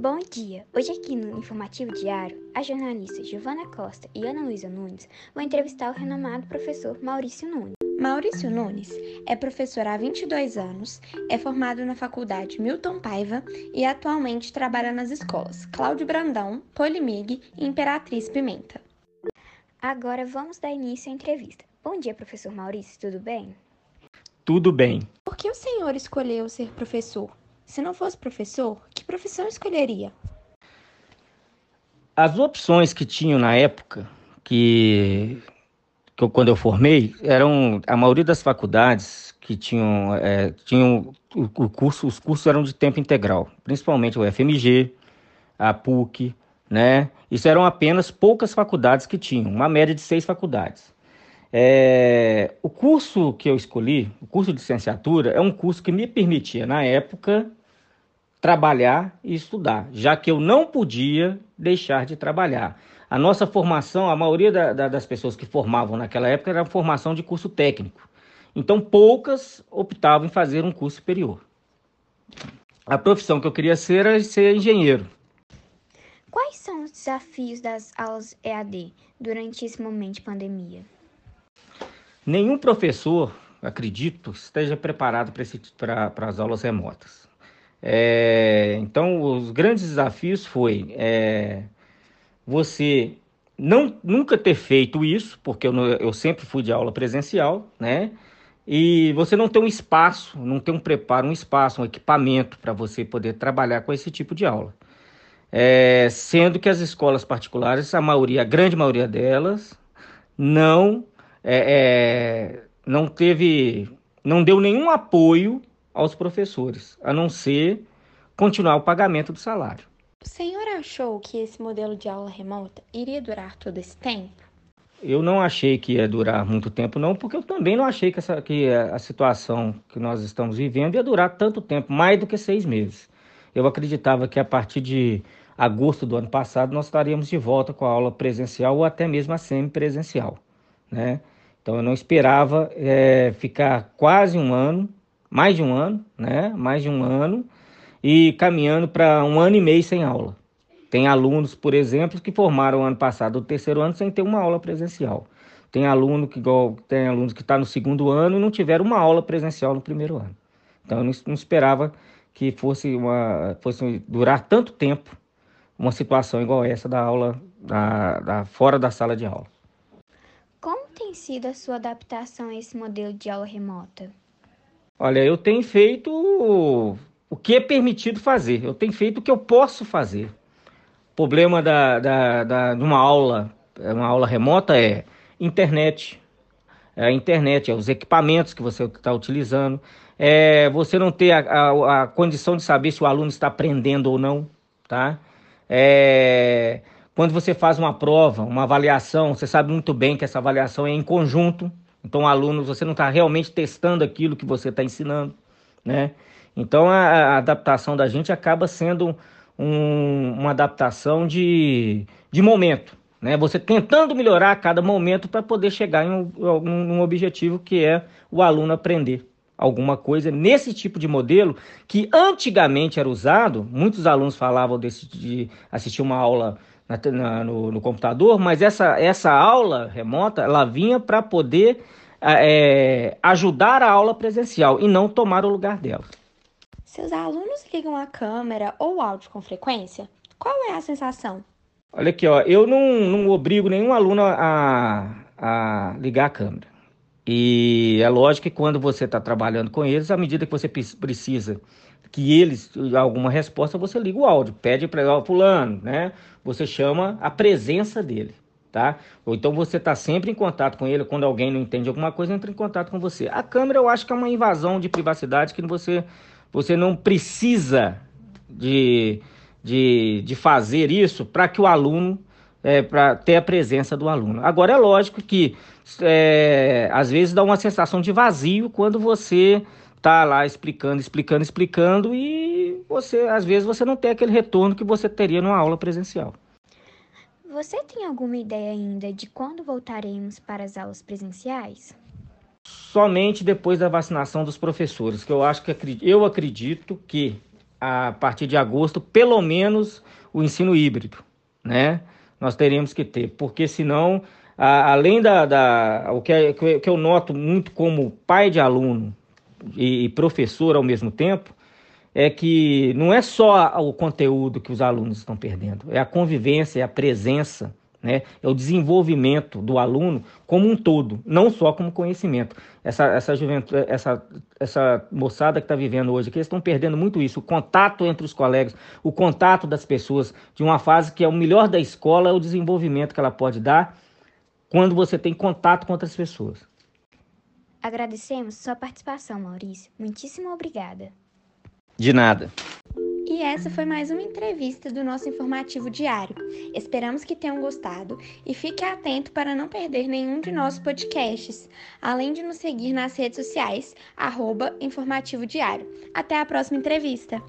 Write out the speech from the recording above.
Bom dia! Hoje aqui no Informativo Diário, as jornalistas Giovana Costa e Ana Luísa Nunes vão entrevistar o renomado professor Maurício Nunes. Maurício Nunes é professor há 22 anos, é formado na Faculdade Milton Paiva e atualmente trabalha nas escolas Cláudio Brandão, Polimig e Imperatriz Pimenta. Agora vamos dar início à entrevista. Bom dia, professor Maurício, tudo bem? Tudo bem. Por que o senhor escolheu ser professor? Se não fosse professor, que profissão escolheria? As opções que tinham na época, que, que eu, quando eu formei, eram a maioria das faculdades que tinham, é, tinham o, o, curso, os cursos eram de tempo integral, principalmente o FMG, a PUC, né? Isso eram apenas poucas faculdades que tinham, uma média de seis faculdades. É, o curso que eu escolhi, o curso de licenciatura, é um curso que me permitia, na época, trabalhar e estudar, já que eu não podia deixar de trabalhar. A nossa formação, a maioria da, da, das pessoas que formavam naquela época era formação de curso técnico. Então, poucas optavam em fazer um curso superior. A profissão que eu queria ser era ser engenheiro. Quais são os desafios das aulas EAD durante esse momento de pandemia? Nenhum professor, acredito, esteja preparado para as aulas remotas. É, então, os grandes desafios foi é, você não nunca ter feito isso, porque eu, eu sempre fui de aula presencial, né? E você não ter um espaço, não ter um preparo, um espaço, um equipamento para você poder trabalhar com esse tipo de aula. É, sendo que as escolas particulares, a maioria, a grande maioria delas, não é, é, não teve, não deu nenhum apoio aos professores, a não ser continuar o pagamento do salário. O senhor achou que esse modelo de aula remota iria durar todo esse tempo? Eu não achei que ia durar muito tempo, não, porque eu também não achei que, essa, que a situação que nós estamos vivendo ia durar tanto tempo, mais do que seis meses. Eu acreditava que a partir de agosto do ano passado nós estaríamos de volta com a aula presencial ou até mesmo a semipresencial, né? Então eu não esperava é, ficar quase um ano mais de um ano, né? Mais de um ano e caminhando para um ano e meio sem aula. Tem alunos, por exemplo, que formaram ano passado o terceiro ano sem ter uma aula presencial. Tem aluno que igual, tem alunos que está no segundo ano e não tiveram uma aula presencial no primeiro ano. Então eu não, não esperava que fosse uma fosse durar tanto tempo uma situação igual essa da aula da, da fora da sala de aula. Como tem sido a sua adaptação a esse modelo de aula remota? Olha, eu tenho feito o que é permitido fazer, eu tenho feito o que eu posso fazer. O problema da, da, da, de uma aula, uma aula remota é internet. É a internet, é os equipamentos que você está utilizando. É você não ter a, a, a, condição de saber se o aluno está aprendendo ou não, tá? É, quando você faz uma prova, uma avaliação, você sabe muito bem que essa avaliação é em conjunto, então, alunos, você não está realmente testando aquilo que você está ensinando, né? Então, a, a, adaptação da gente acaba sendo um, uma adaptação de, de momento, né? Você tentando melhorar a cada momento para poder chegar em um, um objetivo que é o aluno aprender alguma coisa nesse tipo de modelo que antigamente era usado. Muitos alunos falavam desse, de assistir uma aula na, na, no, no, computador, mas essa, essa aula remota ela vinha para poder é, ajudar a aula presencial e não tomar o lugar dela. Seus alunos ligam a câmera ou áudio com frequência? Qual é a sensação? Olha aqui, ó, eu não, não obrigo nenhum aluno a, a ligar a câmera. E é lógico que quando você está trabalhando com eles, à medida que você precisa que eles alguma resposta, você liga o áudio, pede para fulano, né? Você chama a presença dele, tá? Ou então você está sempre em contato com ele, quando alguém não entende alguma coisa, entra em contato com você. A câmera eu acho que é uma invasão de privacidade que você, você não precisa de, de, de fazer isso para que o aluno é, para ter a presença do aluno. Agora é lógico que é, às vezes dá uma sensação de vazio quando você tá lá explicando, explicando, explicando e você às vezes você não tem aquele retorno que você teria numa aula presencial. Você tem alguma ideia ainda de quando voltaremos para as aulas presenciais? Somente depois da vacinação dos professores, que eu acho que eu acredito que a partir de agosto, pelo menos o ensino híbrido, né? Nós teríamos que ter, porque senão, a, além da, da o que, é, que eu noto muito como pai de aluno e, professor ao mesmo tempo, é que não é só o conteúdo que os alunos estão perdendo, é a convivência, é a presença, né? é o desenvolvimento do aluno como um todo, não só como conhecimento. Essa, essa juventude, essa, essa moçada que está vivendo hoje, que eles estão perdendo muito isso, o contato entre os colegas, o contato das pessoas, de uma fase que é o melhor da escola, é o desenvolvimento que ela pode dar quando você tem contato com outras pessoas. Agradecemos sua participação, Maurício. Muitíssimo obrigada. De nada. E essa foi mais uma entrevista do nosso informativo diário. Esperamos que tenham gostado e fique atento para não perder nenhum de nossos podcasts, além de nos seguir nas redes sociais, arroba informativo diário. Até a próxima entrevista!